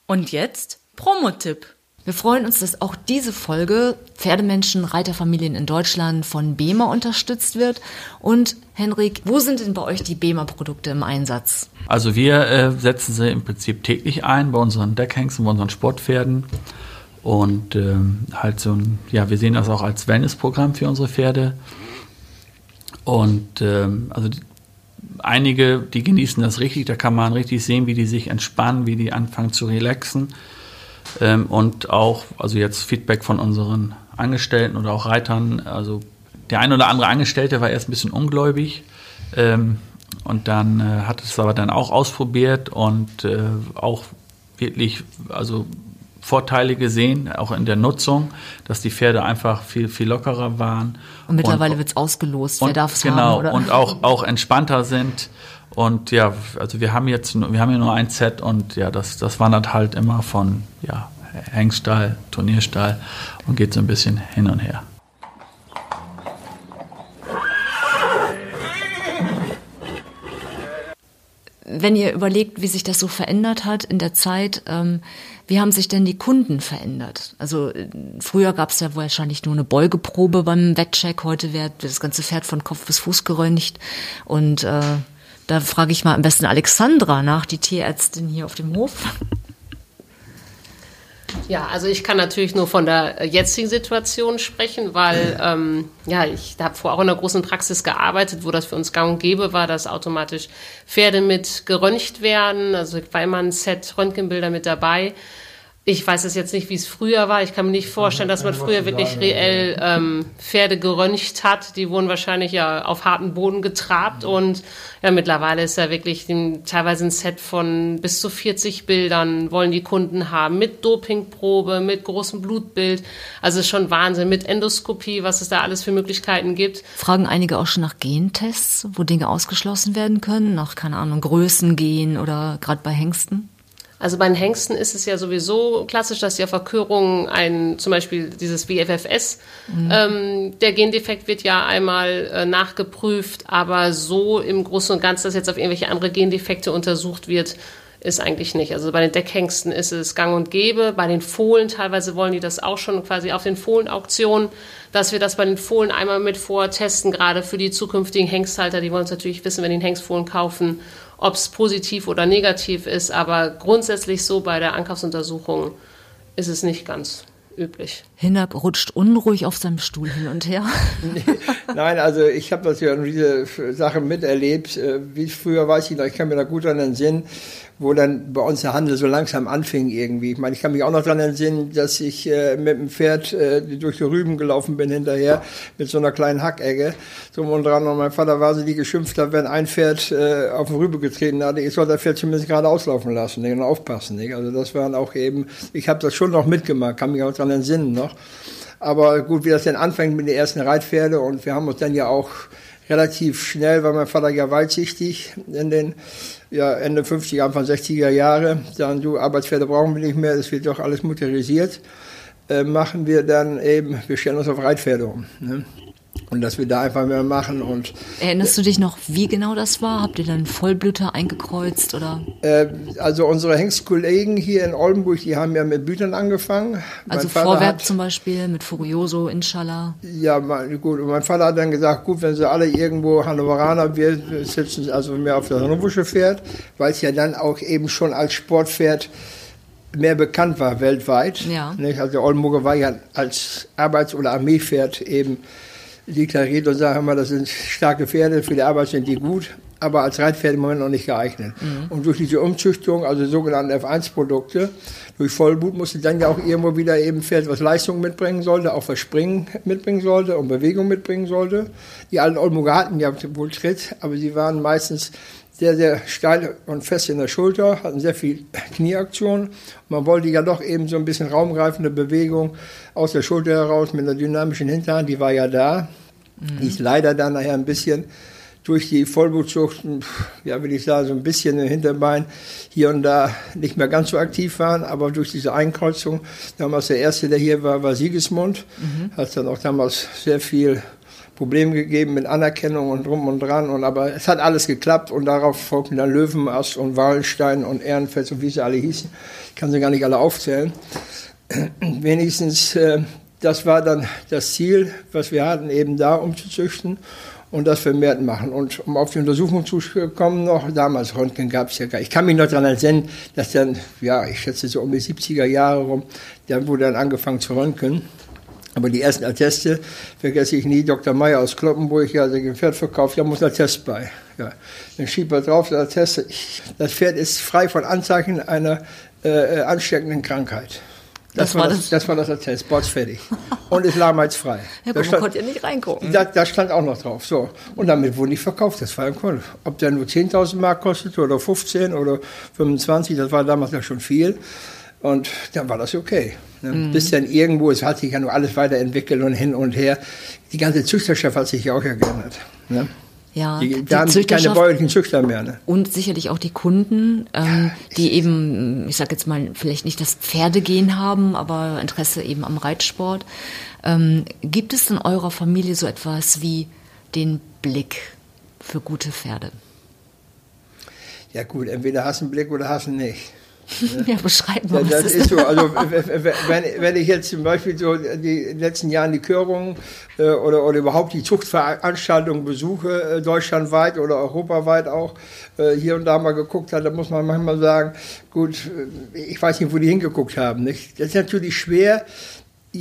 Und jetzt Promotipp. Wir freuen uns, dass auch diese Folge Pferdemenschen, Reiterfamilien in Deutschland von BEMA unterstützt wird. Und Henrik, wo sind denn bei euch die BEMA-Produkte im Einsatz? Also wir äh, setzen sie im Prinzip täglich ein bei unseren Deckhengsten, bei unseren Sportpferden. Und ähm, halt so ein, ja, wir sehen das auch als Wellnessprogramm für unsere Pferde. Und ähm, also die, einige, die genießen das richtig, da kann man richtig sehen, wie die sich entspannen, wie die anfangen zu relaxen. Ähm, und auch, also jetzt Feedback von unseren Angestellten oder auch Reitern, also der ein oder andere Angestellte war erst ein bisschen ungläubig. Ähm, und dann äh, hat es aber dann auch ausprobiert und äh, auch wirklich, also Vorteile gesehen, auch in der Nutzung, dass die Pferde einfach viel, viel lockerer waren. Und mittlerweile wird es ausgelost, wer darf es genau, haben, oder? und auch, auch entspannter sind. Und ja, also wir haben jetzt, wir haben ja nur ein Set und ja, das, das wandert halt immer von, ja, Hengstall, Turnierstall und geht so ein bisschen hin und her. Wenn ihr überlegt, wie sich das so verändert hat in der Zeit, ähm, wie haben sich denn die Kunden verändert? Also äh, früher gab es ja wahrscheinlich nur eine Beugeprobe beim Wettcheck, heute wird das ganze Pferd von Kopf bis Fuß geröntgt. Und äh, da frage ich mal am besten Alexandra nach, die Tierärztin hier auf dem Hof. Ja, also ich kann natürlich nur von der äh, jetzigen Situation sprechen, weil ähm, ja, ich habe vorher auch in einer großen Praxis gearbeitet, wo das für uns gang und gäbe war, dass automatisch Pferde mit geröntgt werden. Also war immer ein Set Röntgenbilder mit dabei. Ich weiß es jetzt nicht, wie es früher war. Ich kann mir nicht vorstellen, dass man früher wirklich reell ähm, Pferde geröntgt hat. Die wurden wahrscheinlich ja auf harten Boden getrabt und ja, mittlerweile ist ja wirklich ein, teilweise ein Set von bis zu 40 Bildern wollen die Kunden haben mit Dopingprobe, mit großem Blutbild. Also ist schon Wahnsinn mit Endoskopie, was es da alles für Möglichkeiten gibt. Fragen einige auch schon nach Gentests, wo Dinge ausgeschlossen werden können, nach, keine Ahnung, Größengen oder gerade bei Hengsten? Also bei den Hengsten ist es ja sowieso klassisch, dass die auf Verkürung ein, zum Beispiel dieses WFFS, ähm, der Gendefekt wird ja einmal äh, nachgeprüft, aber so im Großen und Ganzen, dass jetzt auf irgendwelche andere Gendefekte untersucht wird, ist eigentlich nicht. Also bei den Deckhengsten ist es gang und gäbe. Bei den Fohlen teilweise wollen die das auch schon quasi auf den Fohlenauktionen, dass wir das bei den Fohlen einmal mit vortesten, gerade für die zukünftigen Hengsthalter. Die wollen uns natürlich wissen, wenn die einen Hengstfohlen kaufen, ob es positiv oder negativ ist. Aber grundsätzlich so bei der Ankaufsuntersuchung ist es nicht ganz üblich. Hinak rutscht unruhig auf seinem Stuhl hin und her. Nein, also ich habe das ja diese Sache miterlebt. äh, Wie früher weiß ich noch, ich kann mir da gut daran entsinnen, wo dann bei uns der Handel so langsam anfing irgendwie. Ich meine, ich kann mich auch noch daran entsinnen, dass ich äh, mit dem Pferd äh, durch die Rüben gelaufen bin hinterher mit so einer kleinen Hackegge. So und dran und mein Vater war so die geschimpft hat, wenn ein Pferd äh, auf den Rübe getreten hatte, ich soll das Pferd zumindest gerade auslaufen lassen nicht? und aufpassen. Nicht? Also das waren auch eben, ich habe das schon noch mitgemacht, kann mich auch daran entsinnen noch. Aber gut, wie das denn anfängt mit den ersten Reitpferde und wir haben uns dann ja auch relativ schnell, weil mein Vater ja weitsichtig in den ja, Ende 50er, Anfang 60er Jahre, sagen, du, Arbeitspferde brauchen wir nicht mehr, es wird doch alles motorisiert, äh, machen wir dann eben, wir stellen uns auf Reitpferde um. Ne? Und dass wir da einfach mehr machen und Erinnerst du dich noch, wie genau das war? Habt ihr dann Vollblüter eingekreuzt oder? äh, also unsere Hengstkollegen hier in Oldenburg, die haben ja mit Bütern angefangen. Also Vorwerk zum Beispiel mit Furioso, Inshallah. Ja, mein, gut. Und mein Vater hat dann gesagt, gut, wenn sie alle irgendwo Hannoveraner, wir sitzen also mehr auf das Hannoversche Pferd, weil es ja dann auch eben schon als Sportpferd mehr bekannt war weltweit. Ja. Nicht? Also Oldenburger war ja als Arbeits- oder Armeepferd eben deklariert und sagen wir, das sind starke Pferde, für die Arbeit sind die gut. aber als Reitpferd im Moment noch nicht geeignet. Mhm. Und durch diese Umzüchtung, also sogenannten F1-Produkte, durch Vollblut musste dann ja auch irgendwo wieder eben Pferd, was Leistung mitbringen sollte, auch was Springen mitbringen sollte und Bewegung mitbringen sollte. Die alten Olmuger hatten ja wohl Tritt, aber sie waren meistens sehr, sehr steil und fest in der Schulter, hatten sehr viel Knieaktion. Man wollte ja doch eben so ein bisschen raumgreifende Bewegung aus der Schulter heraus mit einer dynamischen Hinterhand, die war ja da. Mhm. Die ist leider dann nachher ein bisschen durch die Vollblutzucht, ja, will ich sagen, so ein bisschen im Hinterbein hier und da nicht mehr ganz so aktiv waren, aber durch diese Einkreuzung, damals der erste, der hier war, war Siegesmund, mhm. hat dann auch damals sehr viel Probleme gegeben mit Anerkennung und drum und dran. Und aber es hat alles geklappt und darauf folgten dann Löwenast und Wallenstein und Ehrenfeld, so wie sie alle hießen. Ich kann sie gar nicht alle aufzählen. Wenigstens, äh, das war dann das Ziel, was wir hatten, eben da umzuzüchten und das vermehrt machen. Und um auf die Untersuchung zu kommen noch, damals Röntgen gab es ja gar Ich kann mich noch daran erinnern, dass dann, ja, ich schätze so um die 70er Jahre rum, dann wurde dann angefangen zu röntgen. Aber die ersten Atteste vergesse ich nie. Dr. Meyer aus Kloppenburg, ja, der Pferd verkauft, da muss ein Attest bei. Ja. Dann schiebt er drauf, der Attest, das Pferd ist frei von Anzeichen einer äh, ansteckenden Krankheit. Das, das, war das, das, war das Attest, Bots fertig. Und ist lahmheitsfrei. Ja, da stand, konnte ja nicht reingucken. Da, da, stand auch noch drauf. So. Und damit wurde nicht verkauft, das war ein Kohl. Ob der nur 10.000 Mark kostet oder 15 oder 25, das war damals ja schon viel. Und dann war das okay. Ne? Mhm. Bis dann irgendwo, es hat sich ja nur alles weiterentwickelt und hin und her. Die ganze Züchterschaft hat sich ja auch geändert. Ne? Ja, die, da haben keine bäuerlichen Züchter mehr. Ne? Und sicherlich auch die Kunden, ähm, ja, die eben, ich sag jetzt mal, vielleicht nicht das Pferdegehen haben, aber Interesse eben am Reitsport. Ähm, gibt es in eurer Familie so etwas wie den Blick für gute Pferde? Ja gut, entweder hast du einen Blick oder hast du nicht. Ja, beschreib mal. Ja, das ist so. Also wenn, wenn ich jetzt zum Beispiel so die letzten Jahren die Körungen äh, oder, oder überhaupt die Zuchtveranstaltungen besuche, äh, deutschlandweit oder europaweit auch, äh, hier und da mal geguckt habe, dann muss man manchmal sagen, gut, äh, ich weiß nicht, wo die hingeguckt haben. Nicht? Das ist natürlich schwer,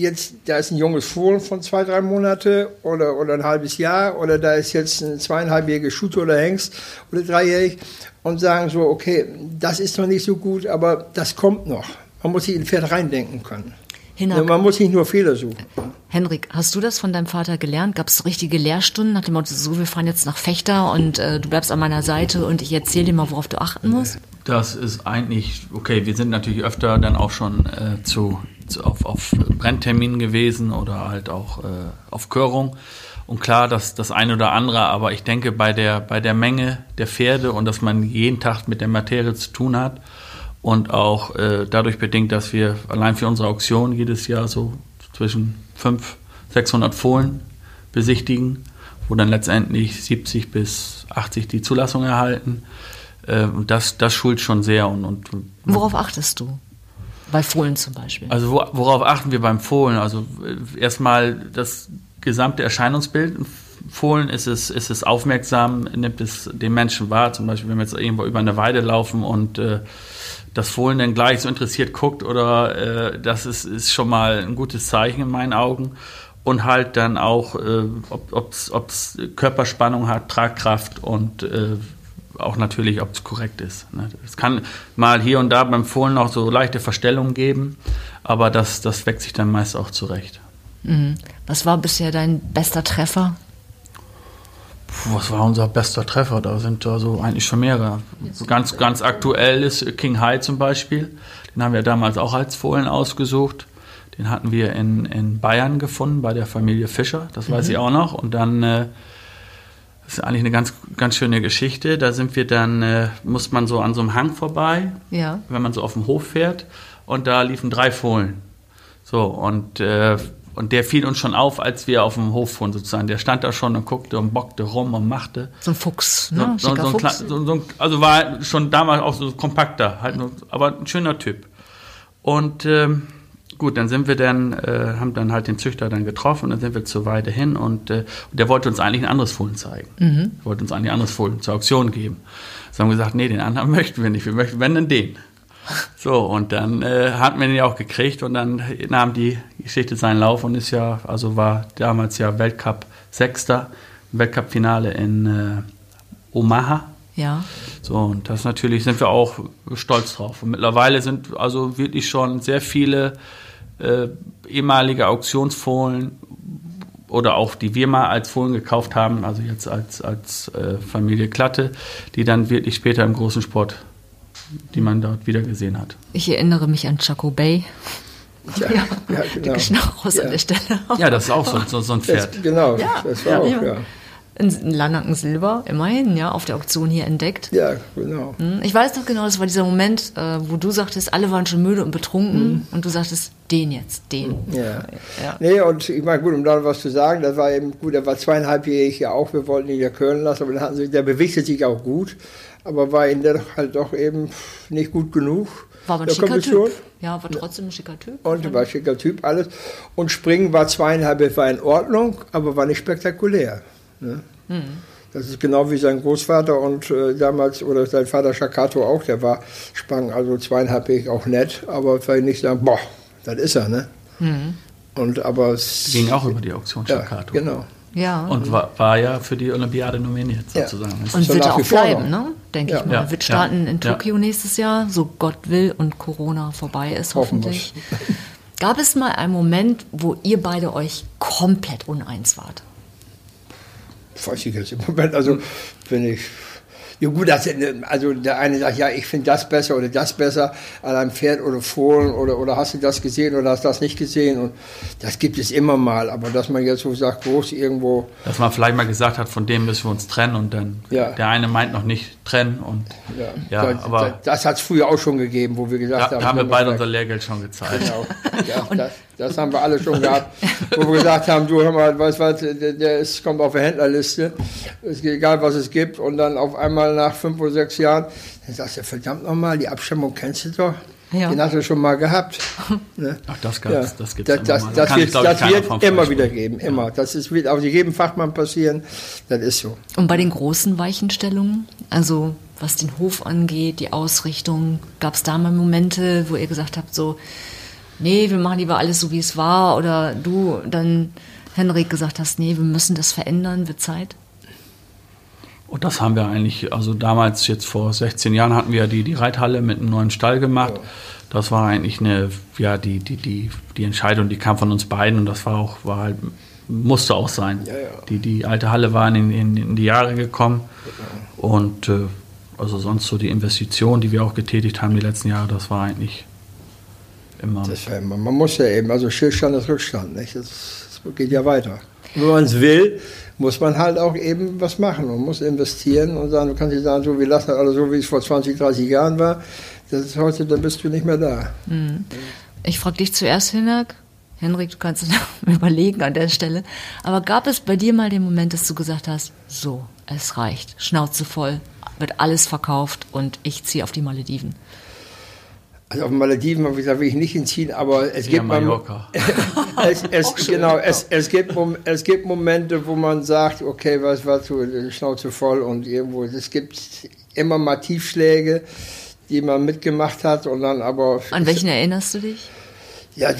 jetzt, da ist ein junges Fohlen von zwei, drei Monate oder, oder ein halbes Jahr oder da ist jetzt ein zweieinhalbjähriger Schute oder Hengst oder dreijährig und sagen so, okay, das ist noch nicht so gut, aber das kommt noch. Man muss sich in Pferd reindenken können. Hinak. Man muss nicht nur Fehler suchen. Henrik, hast du das von deinem Vater gelernt? Gab es richtige Lehrstunden nach dem Motto, so, wir fahren jetzt nach Fechter und äh, du bleibst an meiner Seite und ich erzähle dir mal, worauf du achten musst? Das ist eigentlich, okay, wir sind natürlich öfter dann auch schon äh, zu, zu, auf, auf Brennterminen gewesen oder halt auch äh, auf Körung. Und klar, das, das eine oder andere, aber ich denke, bei der, bei der Menge der Pferde und dass man jeden Tag mit der Materie zu tun hat und auch äh, dadurch bedingt, dass wir allein für unsere Auktion jedes Jahr so zwischen 500, 600 Fohlen besichtigen, wo dann letztendlich 70 bis 80 die Zulassung erhalten. Äh, und das, das schult schon sehr. Und, und Worauf achtest du? Bei Fohlen zum Beispiel. Also worauf achten wir beim Fohlen? Also äh, erstmal das gesamte Erscheinungsbild. Fohlen ist es, ist es aufmerksam, nimmt es den Menschen wahr. Zum Beispiel, wenn wir jetzt irgendwo über eine Weide laufen und äh, das Fohlen dann gleich so interessiert guckt oder äh, das ist, ist schon mal ein gutes Zeichen in meinen Augen. Und halt dann auch, äh, ob es Körperspannung hat, Tragkraft und äh, auch natürlich, ob es korrekt ist. Ne? Es kann mal hier und da beim Fohlen noch so leichte Verstellungen geben, aber das, das weckt sich dann meist auch zurecht. Mhm. Was war bisher dein bester Treffer? Puh, was war unser bester Treffer? Da sind da so eigentlich schon mehrere. Ganz, ganz aktuell ist King High zum Beispiel. Den haben wir damals auch als Fohlen ausgesucht. Den hatten wir in, in Bayern gefunden, bei der Familie Fischer. Das weiß mhm. ich auch noch. Und dann, äh, das ist eigentlich eine ganz, ganz schöne Geschichte. Da sind wir dann, äh, muss man so an so einem Hang vorbei, ja. wenn man so auf dem Hof fährt. Und da liefen drei Fohlen. So, und äh, und der fiel uns schon auf, als wir auf dem Hof fuhren sozusagen. Der stand da schon und guckte und bockte rum und machte. So ein Fuchs, ne? So, so, so ein Fuchs. Klein, also war schon damals auch so kompakter, halt nur, aber ein schöner Typ. Und ähm, gut, dann sind wir dann, äh, haben dann halt den Züchter dann getroffen und dann sind wir zur Weide hin und, äh, der wollte uns eigentlich ein anderes Fohlen zeigen. Mhm. wollte uns eigentlich ein anderes Fohlen zur Auktion geben. So haben wir gesagt, nee, den anderen möchten wir nicht, wir möchten, wenn denn den. So, und dann äh, hat man ihn ja auch gekriegt und dann nahm die Geschichte seinen Lauf und ist ja, also war damals ja Weltcup Sechster, Weltcup-Finale in äh, Omaha. Ja. So, und das natürlich sind wir auch stolz drauf. Und mittlerweile sind also wirklich schon sehr viele äh, ehemalige Auktionsfohlen oder auch die wir mal als Fohlen gekauft haben, also jetzt als, als äh, Familie Klatte, die dann wirklich später im großen Sport, die man dort wieder gesehen hat. Ich erinnere mich an Chaco Bay. Ja, ja, Der genau. Raus Ja. an der Stelle. Ja, das ist auch so, so, so ein Pferd. Das, genau, Ja, das war ja, auch, ja. In Lanaken Silber, immerhin, ja, auf der Auktion hier entdeckt. Ja, genau. Hm, Ich weiß noch genau, das war dieser Moment, äh, wo du sagtest, alle waren schon müde und betrunken und du sagtest, den jetzt, den. Ja. Ja. Nee, und ich meine, gut, um da was zu sagen, das war eben gut, er war zweieinhalbjährig ja auch, wir wollten ihn ja können lassen, aber dann sie, der bewegte sich auch gut, aber war ihm dann halt doch eben nicht gut genug. War aber ein schicker Kondition. Typ. Ja, war trotzdem ein schicker Typ. Und war ein schicker Typ, alles. Und Springen war zweieinhalb, war in Ordnung, aber war nicht spektakulär. Ne? Hm. Das ist genau wie sein Großvater und äh, damals, oder sein Vater Shakato auch, der war, sprang also zweieinhalbjährig auch nett, aber vielleicht nicht sagen, boah, das ist er, ne? Hm. Und aber es Ging auch über die Auktion ja, Staccato. genau. Ja. Und war, war ja für die Olympiade nominiert, Ja. sozusagen. Und so wird auch bleiben, ne? Denke Ja. ich mal. Ja. Wird starten Ja. in Ja. Tokio nächstes Jahr, so Gott will und Corona vorbei ist Hoffen hoffentlich. Gab es mal einen Moment, wo ihr beide euch komplett uneins wart? Weiß ich jetzt im Moment, also wenn ich. Ja gut, das, also der eine sagt, ja, ich finde das besser oder das besser an einem Pferd oder Fohlen oder, oder hast du das gesehen oder hast du das nicht gesehen und das gibt es immer mal, aber dass man jetzt so sagt, groß irgendwo, Dass man vielleicht mal gesagt hat, von dem müssen wir uns trennen und dann Ja. der eine meint noch nicht trennen und ja, Ja, das, aber- das, das hat es früher auch schon gegeben, wo wir gesagt da haben, haben wir beide unser Lehrgeld schon gezahlt. Genau. Ja, das, das haben wir alle schon gehabt, wo wir gesagt haben, du hör mal, weißt was, der, der ist, kommt auf der Händlerliste, ist egal was es gibt und dann auf einmal nach fünf oder sechs Jahren, dann sagst du, verdammt nochmal, die Abstimmung kennst du doch, Ja. den hast du schon mal gehabt. Ne? Ach, das Ja, gab's, das gibt's das, immer das, mal. Da das sich, wird, ich, das wird immer wieder geben, immer. Das ist, wird auch jedem Fachmann passieren, das ist so. Und bei den großen Weichenstellungen, also was den Hof angeht, die Ausrichtung, gab es da mal Momente, wo ihr gesagt habt, so, nee, wir machen lieber alles so, wie es war, oder du dann, Henrik, gesagt hast, nee, wir müssen das verändern, wird Zeit? Und das haben wir eigentlich, also damals, jetzt vor 16 Jahren, hatten wir die, die Reithalle mit einem neuen Stall gemacht. Das war eigentlich eine, ja, die, die, die, die Entscheidung, die kam von uns beiden und das war auch, war halt, musste auch sein. Ja, ja. Die, die alte Halle war in, in, in die Jahre gekommen und äh, also sonst so die Investition, die wir auch getätigt haben die letzten Jahre, das war eigentlich immer. Immer, man muss ja eben, also Stillstand ist Rückstand, nicht? Das, das geht ja weiter. Und wenn man es will, muss man halt auch eben was machen und muss investieren und sagen, du kannst nicht sagen, so, wir lassen das alles so, wie es vor 20, 30 Jahren war. Das ist heute, dann bist du nicht mehr da. Ich frage dich zuerst, Henrik. Henrik, du kannst es überlegen an der Stelle. Aber gab es bei dir mal den Moment, dass du gesagt hast, so, es reicht, Schnauze voll, wird alles verkauft und ich ziehe auf die Malediven? Also auf den Malediven habe ich gesagt, will ich nicht hinziehen, aber es Ja, gibt mal- Mallorca. es, es, genau, es, es, gibt, es gibt Momente, wo man sagt, okay, was war so, die Schnauze voll und irgendwo, es gibt immer mal Tiefschläge, die man mitgemacht hat und dann aber... An welchen erinnerst du dich? Ja, an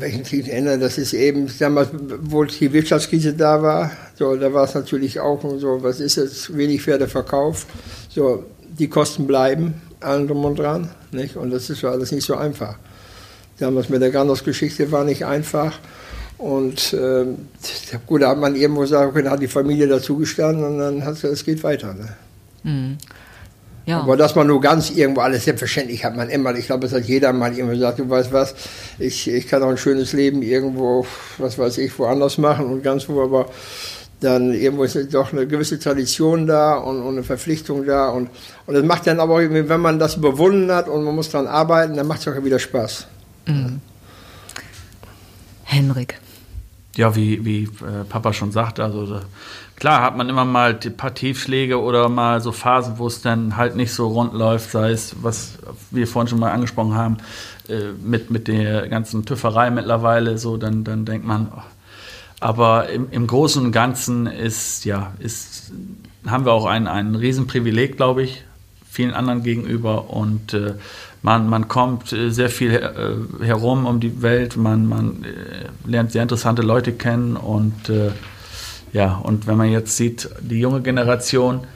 welchen Krieg erinnern, das ist eben damals, wo die Wirtschaftskrise da war, so, da war es natürlich auch so, was ist jetzt, wenig Pferde verkauft, so, die Kosten bleiben, allem drum und dran, nicht? Und das ist so alles nicht so einfach. Damals mit der Grandos-Geschichte war nicht einfach. Und ähm, gut, da hat man irgendwo gesagt, okay, da hat die Familie dazugestanden und dann hat es geht weiter. Ne? Ja. Aber dass man nur ganz irgendwo alles selbstverständlich hat man immer, ich glaube, das hat jeder mal irgendwo gesagt, du weißt was, ich, ich kann auch ein schönes Leben irgendwo, was weiß ich, woanders machen und ganz wo, aber dann irgendwo ist doch eine gewisse Tradition da und, und eine Verpflichtung da und, und das macht dann aber, irgendwie, wenn man das überwunden hat und man muss daran arbeiten, dann macht es auch wieder Spaß. Henrik. Ja, wie, wie äh, Papa schon sagte, also da, klar hat man immer mal die paar Tiefschläge oder mal so Phasen, wo es dann halt nicht so rund läuft, sei es, was wir vorhin schon mal angesprochen haben, äh, mit, mit der ganzen Tüfferei mittlerweile, so, dann, dann denkt man, oh. Aber im, im Großen und Ganzen ist, ja, ist, haben wir auch ein, ein Riesenprivileg, glaube ich, vielen anderen gegenüber und äh, man, man kommt äh, sehr viel äh, herum um die Welt, man, man äh, lernt sehr interessante Leute kennen und äh, ja, und wenn man jetzt sieht, die junge Generation,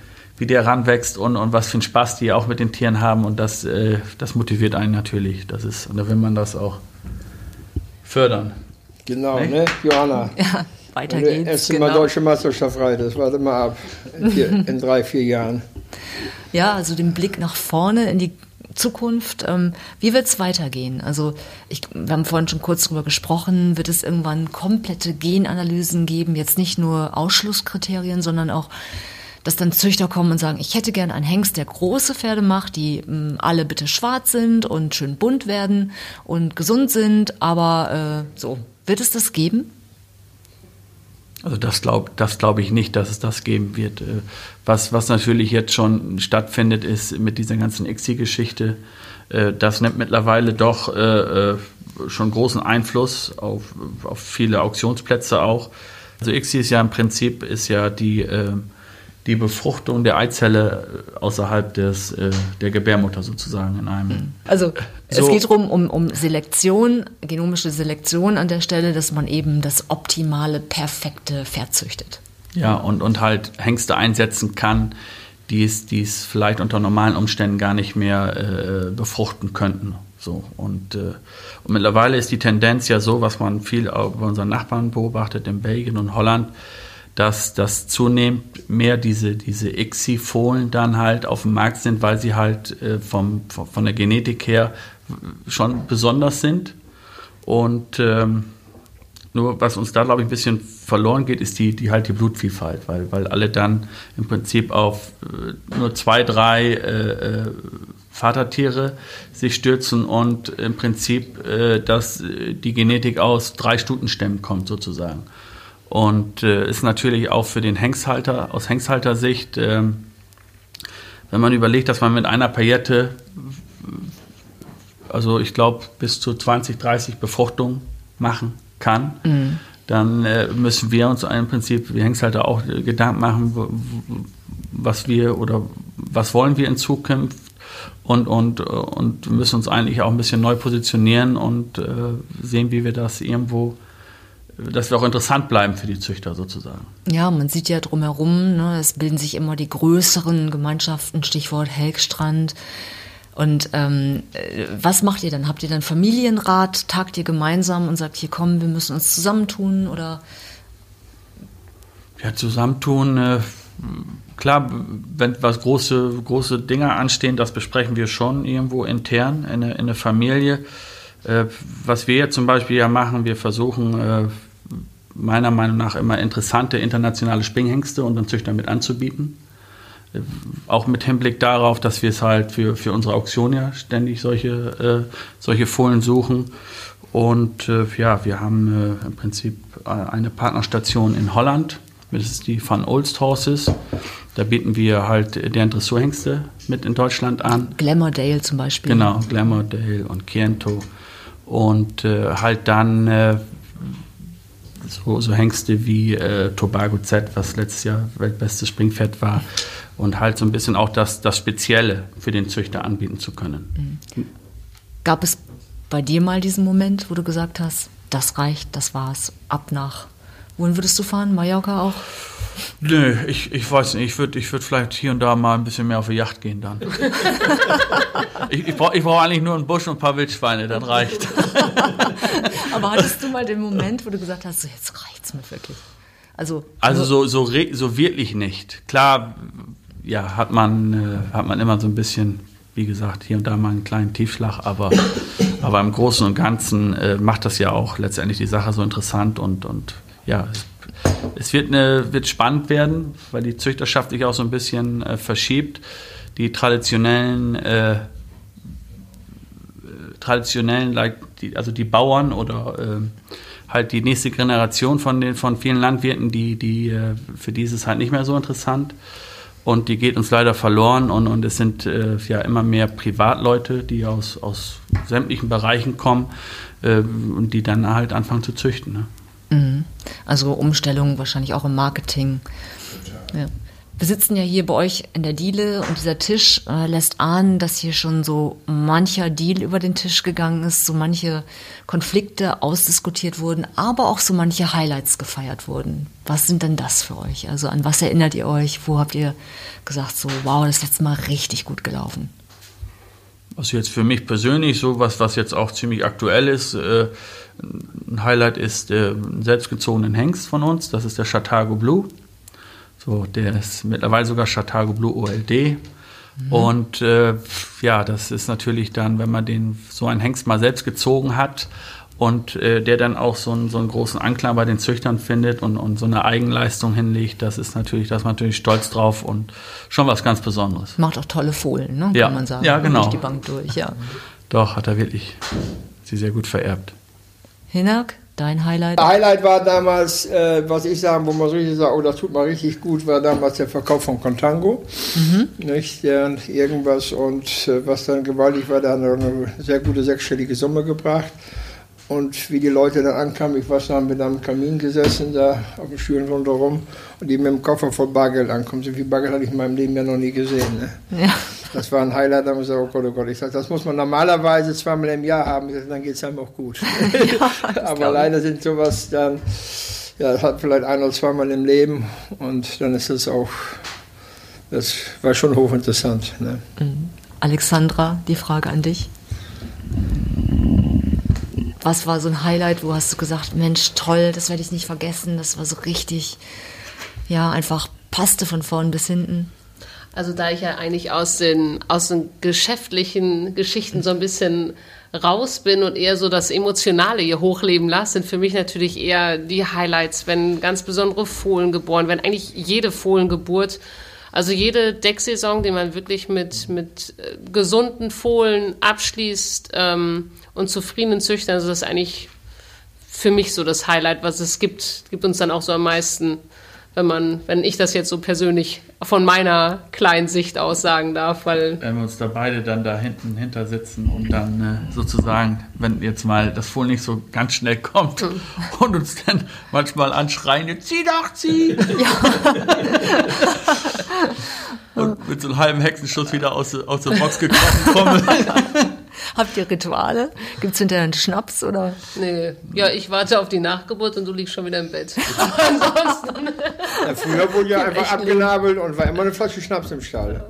wie der ranwächst und, und was für einen Spaß die auch mit den Tieren haben. Und das, äh, das motiviert einen natürlich. Das ist, und da will man das auch fördern. Genau, ne, ne Johanna? Ja, weiter und geht's. Erst genau. mal deutsche Meisterschaft das warte mal ab. In, in drei, vier Jahren. Ja, also den Blick nach vorne in die Zukunft. Ähm, wie wird es weitergehen? Also ich, wir haben vorhin schon kurz darüber gesprochen, wird es irgendwann komplette Genanalysen geben, jetzt nicht nur Ausschlusskriterien, sondern auch dass dann Züchter kommen und sagen, ich hätte gern einen Hengst, der große Pferde macht, die mh, mm, alle bitte schwarz sind und schön bunt werden und gesund sind, aber äh, so, wird es das geben? Also das glaube das glaub ich nicht, dass es das geben wird. Äh, was, was natürlich jetzt schon stattfindet, ist mit dieser ganzen ICSI-Geschichte, äh, das nimmt mittlerweile doch äh, schon großen Einfluss auf, auf viele Auktionsplätze auch. Also ICSI ist ja im Prinzip ist ja die die Befruchtung der Eizelle äh, außerhalb des, äh, der Gebärmutter sozusagen in einem. Also so. es geht darum, um, um Selektion, genomische Selektion an der Stelle, dass man eben das optimale, perfekte Pferd züchtet. Ja, und, und halt Hengste einsetzen kann, die es, die es vielleicht unter normalen Umständen gar nicht mehr äh, befruchten könnten. So, und, äh, und mittlerweile ist die Tendenz ja so, was man viel bei unseren Nachbarn beobachtet, in Belgien und Holland, dass, dass zunehmend mehr diese, diese ICSI-Fohlen dann halt auf dem Markt sind, weil sie halt äh, vom, von der Genetik her schon besonders sind. Und ähm, nur was uns da, glaube ich, ein bisschen verloren geht, ist die, die halt die Blutvielfalt, weil, weil alle dann im Prinzip auf äh, nur zwei, drei äh, äh Vatertiere sich stürzen und im Prinzip, äh, dass die Genetik aus drei Stutenstämmen kommt sozusagen. Und äh, ist natürlich auch für den Hengsthalter, aus Hengsthalter-Sicht, äh, wenn man überlegt, dass man mit einer Paillette, also ich glaube, bis zu 20, 30 Befruchtungen machen kann, mhm. dann äh, müssen wir uns im Prinzip, wie Hengsthalter, auch Gedanken machen, was wir oder was wollen wir in Zukunft und, und, und müssen uns eigentlich auch ein bisschen neu positionieren und äh, sehen, wie wir das irgendwo dass wir auch interessant bleiben für die Züchter sozusagen. Ja, man sieht ja drumherum, ne, es bilden sich immer die größeren Gemeinschaften, Stichwort Helgstrand. Und ähm, was macht ihr dann? Habt ihr dann Familienrat? Tagt ihr gemeinsam und sagt, hier kommen, wir müssen uns zusammentun oder? Ja, zusammentun. Äh, klar, wenn was große, große Dinge anstehen, das besprechen wir schon irgendwo intern in der, in der Familie. Äh, was wir jetzt zum Beispiel ja machen, wir versuchen äh, meiner Meinung nach immer interessante internationale Springhengste und unseren Züchtern mit anzubieten. Auch mit Hinblick darauf, dass wir es halt für, für unsere Auktion ja ständig solche, äh, solche Fohlen suchen. Und äh, ja, wir haben äh, im Prinzip äh, eine Partnerstation in Holland. Das ist die Van Olst Horses. Da bieten wir halt deren Dressurhengste mit in Deutschland an. Glamourdale zum Beispiel. Genau, Glamourdale und Kiento. Und äh, halt dann äh, so, so Hengste wie äh, Tobago Z, was letztes Jahr weltbestes Springpferd war. Und halt so ein bisschen auch das, das Spezielle für den Züchter anbieten zu können. Mhm. Gab es bei dir mal diesen Moment, wo du gesagt hast, das reicht, das war's, ab nach. Wohin würdest du fahren? Mallorca auch? Nö, ich, ich weiß nicht. Ich würde ich würd vielleicht hier und da mal ein bisschen mehr auf die Yacht gehen dann. ich ich brauche ich brauch eigentlich nur einen Busch und ein paar Wildschweine, dann reicht. Aber hattest du mal den Moment, wo du gesagt hast, so jetzt reicht's mir wirklich? Also, also so, so, so wirklich nicht. Klar, ja, hat man, äh, hat man immer so ein bisschen, wie gesagt, hier und da mal einen kleinen Tiefschlag, aber, aber im Großen und Ganzen äh, macht das ja auch letztendlich die Sache so interessant und, und ja, es es wird, eine, wird spannend werden, weil die Züchterschaft sich auch so ein bisschen äh, verschiebt. Die traditionellen, äh, traditionellen, also die Bauern oder äh, halt die nächste Generation von, den, von vielen Landwirten, die, die, äh, für die ist es halt nicht mehr so interessant. Und die geht uns leider verloren und, und es sind äh, ja immer mehr Privatleute, die aus, aus sämtlichen Bereichen kommen äh, und die dann halt anfangen zu züchten. Ne? Mhm. Also Umstellung wahrscheinlich auch im Marketing. Ja. Wir sitzen ja hier bei euch in der Diele und dieser Tisch äh, lässt ahnen, dass hier schon so mancher Deal über den Tisch gegangen ist, so manche Konflikte ausdiskutiert wurden, aber auch so manche Highlights gefeiert wurden. Was sind denn das für euch? Also an was erinnert ihr euch? Wo habt ihr gesagt, so wow, das ist letzte Mal richtig gut gelaufen? Also jetzt für mich persönlich, so was, was jetzt auch ziemlich aktuell ist, äh, ein Highlight ist äh, ein selbstgezogenen Hengst von uns, das ist der Chatago Blue. So, der ist mittlerweile sogar Chatago Blue OLD. Mhm. Und äh, ja, das ist natürlich dann, wenn man den so einen Hengst mal selbst gezogen hat und äh, der dann auch so einen, so einen großen Anklang bei den Züchtern findet und, und so eine Eigenleistung hinlegt, das ist natürlich, da ist man natürlich stolz drauf und schon was ganz Besonderes. Macht auch tolle Fohlen, ne? Ja. kann man sagen. Ja, genau. Durch die Bank durch, ja. Doch, hat er wirklich sie sehr gut vererbt. Hinak, dein Highlight? Highlight war damals, äh, was ich sagen, wo man so richtig sagt, oh, das tut mal richtig gut, war damals der Verkauf von Contango. Nicht? Der, irgendwas und äh, was dann gewaltig war, der hat eine sehr gute sechsstellige Summe gebracht. Und wie die Leute dann ankamen, ich weiß, haben wir da am Kamin gesessen, da auf den Stühlen rundherum und die mit dem Koffer voll Bargeld ankommen. So viel Bargeld hatte ich in meinem Leben ja noch nie gesehen. Ne? Ja. Das war ein Highlight, da haben wir gesagt, oh Gott, oh Gott. Ich sage, das muss man normalerweise zweimal im Jahr haben. Sag, dann geht es einem auch gut. Aber leider sind sowas dann, ja, das hat vielleicht ein oder zweimal im Leben und dann ist das auch, das war schon hochinteressant. Ne? Alexandra, die Frage an dich. Was war so ein Highlight, wo hast du gesagt, Mensch, toll, das werde ich nicht vergessen, das war so richtig, ja, einfach passte von vorn bis hinten. Also da ich ja eigentlich aus den, aus den geschäftlichen Geschichten so ein bisschen raus bin und eher so das Emotionale hier hochleben lasse, sind für mich natürlich eher die Highlights, wenn ganz besondere Fohlen geboren werden. Eigentlich jede Fohlengeburt, also jede Decksaison, die man wirklich mit, mit äh, gesunden Fohlen abschließt ähm, und zufriedenen Züchtern, also das ist eigentlich für mich so das Highlight, was es gibt, gibt uns dann auch so am meisten wenn man, wenn ich das jetzt so persönlich von meiner kleinen Sicht aus sagen darf, weil Wenn wir uns da beide dann da hinten hinter sitzen und dann äh, sozusagen, wenn jetzt mal das Fohlen nicht so ganz schnell kommt und uns dann manchmal anschreien, zieh doch, zieh! und mit so einem halben Hexenschuss wieder aus, der- aus der Box gekrochen kommen. Habt ihr Rituale? Gibt es hinterher einen Schnaps oder? nee, ja, ich warte auf die Nachgeburt und du liegst schon wieder im Bett. Aber ansonsten, Ja, früher wurde ja einfach abgenabelt und war immer eine Flasche Schnaps im Stall.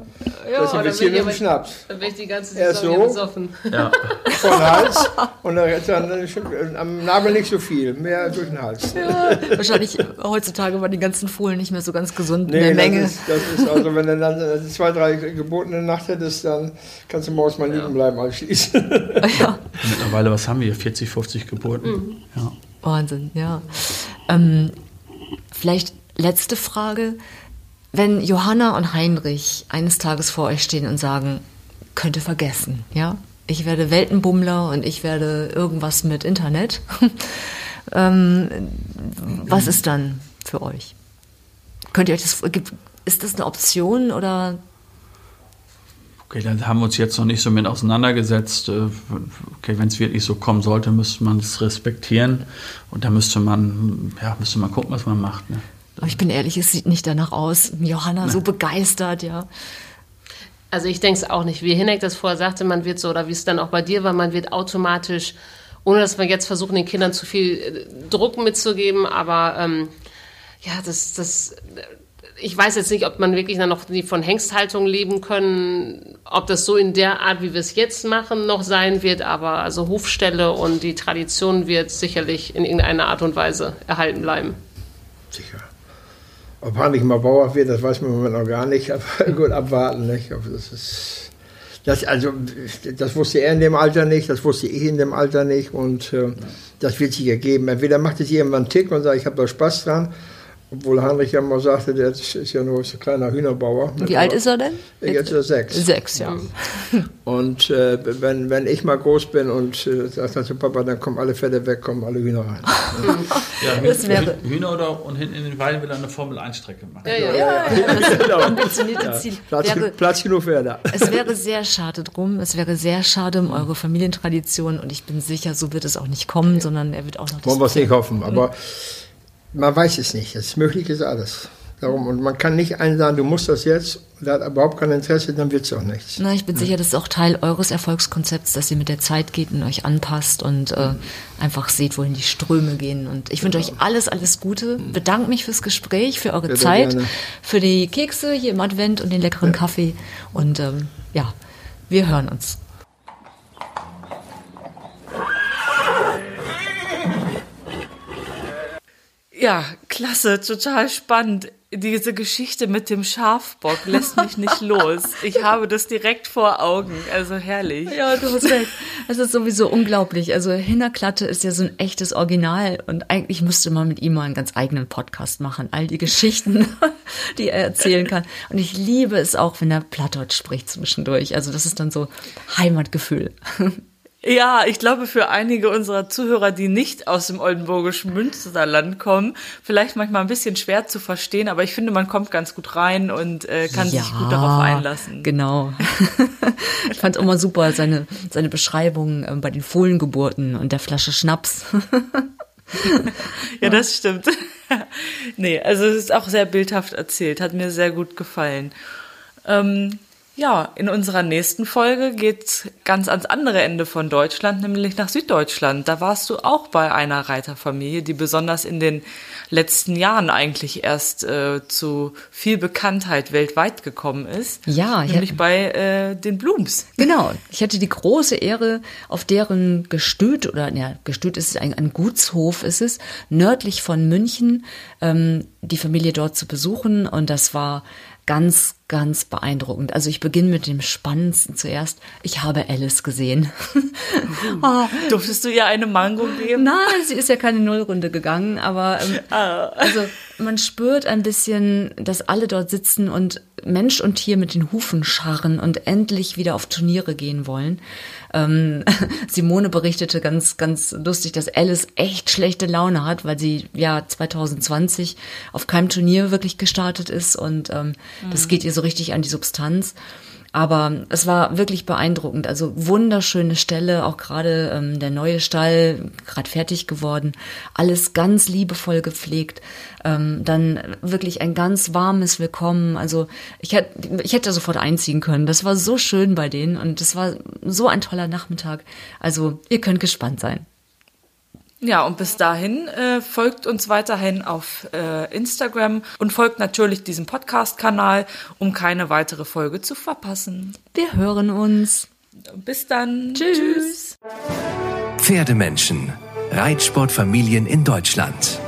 ja, Das ist mit dem aber, Schnaps. dann bin ich die ganze Saison so. besoffen. Ja. Vor den Hals und dann, dann äh, am Nabel nicht so viel, mehr durch den Hals. Wahrscheinlich heutzutage waren die ganzen Fohlen nicht mehr so ganz gesund in Nee, der Menge. Das ist, das ist also, wenn du dann äh, zwei, drei Geburten in der Nacht hättest, dann kannst du morgens mal liegen bleiben anschließend. Ja. Mittlerweile, was haben wir? 40, 50 Geburten. Mhm. Ja. Wahnsinn, ja. Ähm, vielleicht letzte Frage. Wenn Johanna und Heinrich eines Tages vor euch stehen und sagen, könnte vergessen, ja? Ich werde Weltenbummler und ich werde irgendwas mit Internet. ähm, was ist dann für euch? Könnt ihr euch das, ist das eine Option oder Okay, dann haben wir uns jetzt noch nicht so mit auseinandergesetzt. Äh, Okay, wenn es wirklich so kommen sollte, müsste man es respektieren. Und da müsste man, ja, müsste man gucken, was man macht. Ne? Aber ich bin ehrlich, es sieht nicht danach aus. Johanna so begeistert, ja. Also ich denke es auch nicht. Wie Hinek das vorher sagte, man wird so, oder wie es dann auch bei dir war, man wird automatisch, ohne dass wir jetzt versuchen, den Kindern zu viel äh, Druck mitzugeben, aber ähm, ja, das, das, ich weiß jetzt nicht, ob man wirklich dann noch von Hengsthaltung leben können, ob das so in der Art, wie wir es jetzt machen, noch sein wird, aber also Hofstelle und die Tradition wird sicherlich in irgendeiner Art und Weise erhalten bleiben. Sicher. Ob Heinrich mal Bauer wird, das weiß man im Moment noch gar nicht, aber gut, abwarten. Nicht? Aber das ist. Das, also, das wusste er in dem Alter nicht, das wusste ich in dem Alter nicht und äh, das wird sich ergeben. Entweder macht es irgendwann einen Tick und sagt, ich habe da Spaß dran, obwohl Heinrich ja mal sagte, der ist, ja nur so ein kleiner Hühnerbauer. Wie alt ist er denn? Jetzt ist er sechs. Sechs, ja. Und äh, wenn, wenn ich mal groß bin und äh, sagt dann zu Papa, dann kommen alle Pferde weg, kommen alle Hühner rein. Ja, Das wäre- Hühner oder und hinten in den Weiden will er eine Formel-1-Strecke machen. Ja, ja. Ambitionierte Ziel. Platz, Wäre, Platz genug wäre da. es wäre sehr schade drum. Es wäre sehr schade um eure Familientradition und ich bin sicher, so wird es auch nicht kommen, sondern er wird auch noch das Wollen wir es nicht hoffen, aber man weiß es nicht. Es ist möglich ist alles. Darum, und man kann nicht einen sagen, du musst das jetzt, der hat überhaupt kein Interesse, dann wird es auch nichts. Na, ich bin sicher, das ist auch Teil eures Erfolgskonzepts, dass ihr mit der Zeit geht und euch anpasst und äh, einfach seht, wohin die Ströme gehen. Und ich wünsche euch alles, alles Gute. Bedanke mich fürs Gespräch, für eure Bitte Zeit, gerne. für die Kekse hier im Advent und den leckeren Kaffee. Und ähm, ja, wir hören uns. Ja, klasse, total spannend. Diese Geschichte mit dem Schafbock lässt mich nicht los. Ich habe das direkt vor Augen, also herrlich. Ja, du hast recht. Es ist sowieso unglaublich. Also Hinnerklatte ist ja so ein echtes Original und eigentlich müsste man mit ihm mal einen ganz eigenen Podcast machen. All die Geschichten, die er erzählen kann. Und ich liebe es auch, wenn er Plattdeutsch spricht zwischendurch. Also das ist dann so Heimatgefühl. Ja, ich glaube, für einige unserer Zuhörer, die nicht aus dem oldenburgischen Münsterland kommen, vielleicht manchmal ein bisschen schwer zu verstehen, aber ich finde, man kommt ganz gut rein und äh, kann sich gut darauf einlassen. Genau. ich fand immer super seine, seine Beschreibung ähm, bei den Fohlengeburten und der Flasche Schnaps. Ja, das stimmt. nee, also es ist auch sehr bildhaft erzählt, hat mir sehr gut gefallen. Ähm, ja, in unserer nächsten Folge geht's ganz ans andere Ende von Deutschland, nämlich nach Süddeutschland. Da warst du auch bei einer Reiterfamilie, die besonders in den letzten Jahren eigentlich erst äh, zu viel Bekanntheit weltweit gekommen ist. Ja, ich nämlich bei äh, den Blooms. Genau. Ich hatte die große Ehre, auf deren Gestüt, oder ja, Gestüt ist es ein, ein Gutshof ist es, nördlich von München, ähm, die Familie dort zu besuchen. Und das war ganz, ganz beeindruckend. Also ich beginne mit dem Spannendsten zuerst. Ich habe Alice gesehen. Ah, Durftest du ihr eine Mango geben? Nein, sie ist ja keine Nullrunde gegangen, aber ähm, also man spürt ein bisschen, dass alle dort sitzen und Mensch und Tier mit den Hufen scharren und endlich wieder auf Turniere gehen wollen. Ähm, Simone berichtete ganz, ganz lustig, dass Alice echt schlechte Laune hat, weil sie ja 2020 auf keinem Turnier wirklich gestartet ist und ähm, das geht ihr so richtig an die Substanz. Aber es war wirklich beeindruckend. Also wunderschöne Stelle, auch gerade ähm, der neue Stall, gerade fertig geworden. Alles ganz liebevoll gepflegt. Ähm, dann wirklich ein ganz warmes Willkommen. Also ich hätte, ich hätte sofort einziehen können. Das war so schön bei denen und das war so ein toller Nachmittag. Also ihr könnt gespannt sein. Ja, und bis dahin äh, folgt uns weiterhin auf äh, Instagram und folgt natürlich diesem Podcast-Kanal, um keine weitere Folge zu verpassen. Wir hören uns. Bis dann. Tschüss. Tschüss. Pferdemenschen. Reitsportfamilien in Deutschland.